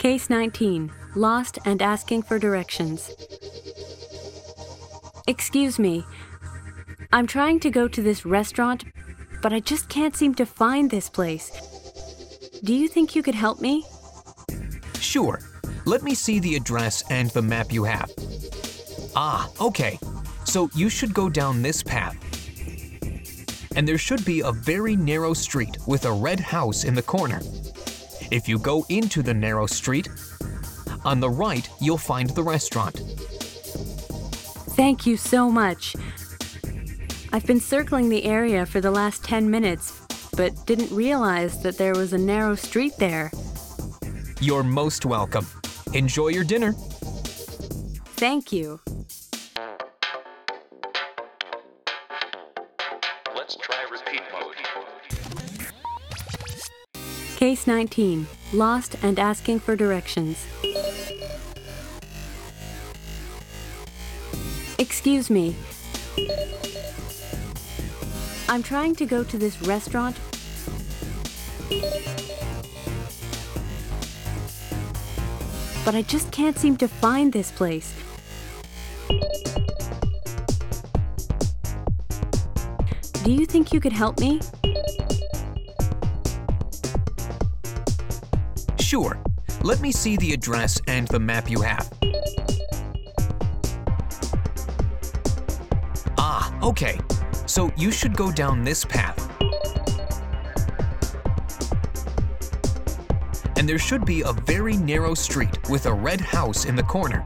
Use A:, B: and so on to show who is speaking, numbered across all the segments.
A: Case 19 Lost and asking for directions. Excuse me. I'm trying to go to this restaurant, but I just can't seem to find this place. Do you think you could help me?
B: Sure. Let me see the address and the map you have. Ah, okay. So you should go down this path. And there should be a very narrow street with a red house in the corner. If you go into the narrow street, on the right you'll find the restaurant.
A: Thank you so much. I've been circling the area for the last 10 minutes, but didn't realize that there was a narrow street there.
B: You're most welcome. Enjoy your dinner.
A: Thank you.
C: Let's try repeat mode.
A: Case 19 Lost and asking for directions. Excuse me. I'm trying to go to this restaurant. But I just can't seem to find this place. Do you think you could help me?
B: Sure. Let me see the address and the map you have. Ah, okay. So you should go down this path. And there should be a very narrow street with a red house in the corner.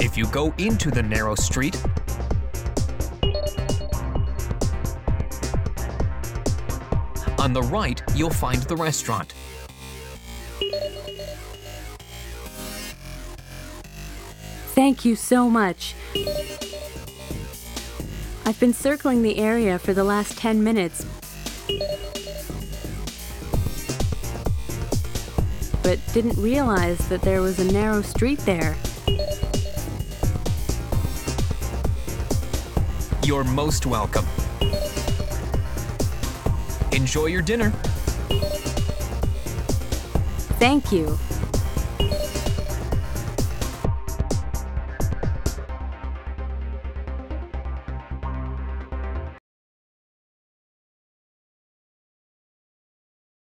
B: If you go into the narrow street, on the right you'll find the restaurant.
A: Thank you so much. I've been circling the area for the last 10 minutes, but didn't realize that there was a narrow street there.
B: You're most welcome. Enjoy your dinner.
A: Thank you.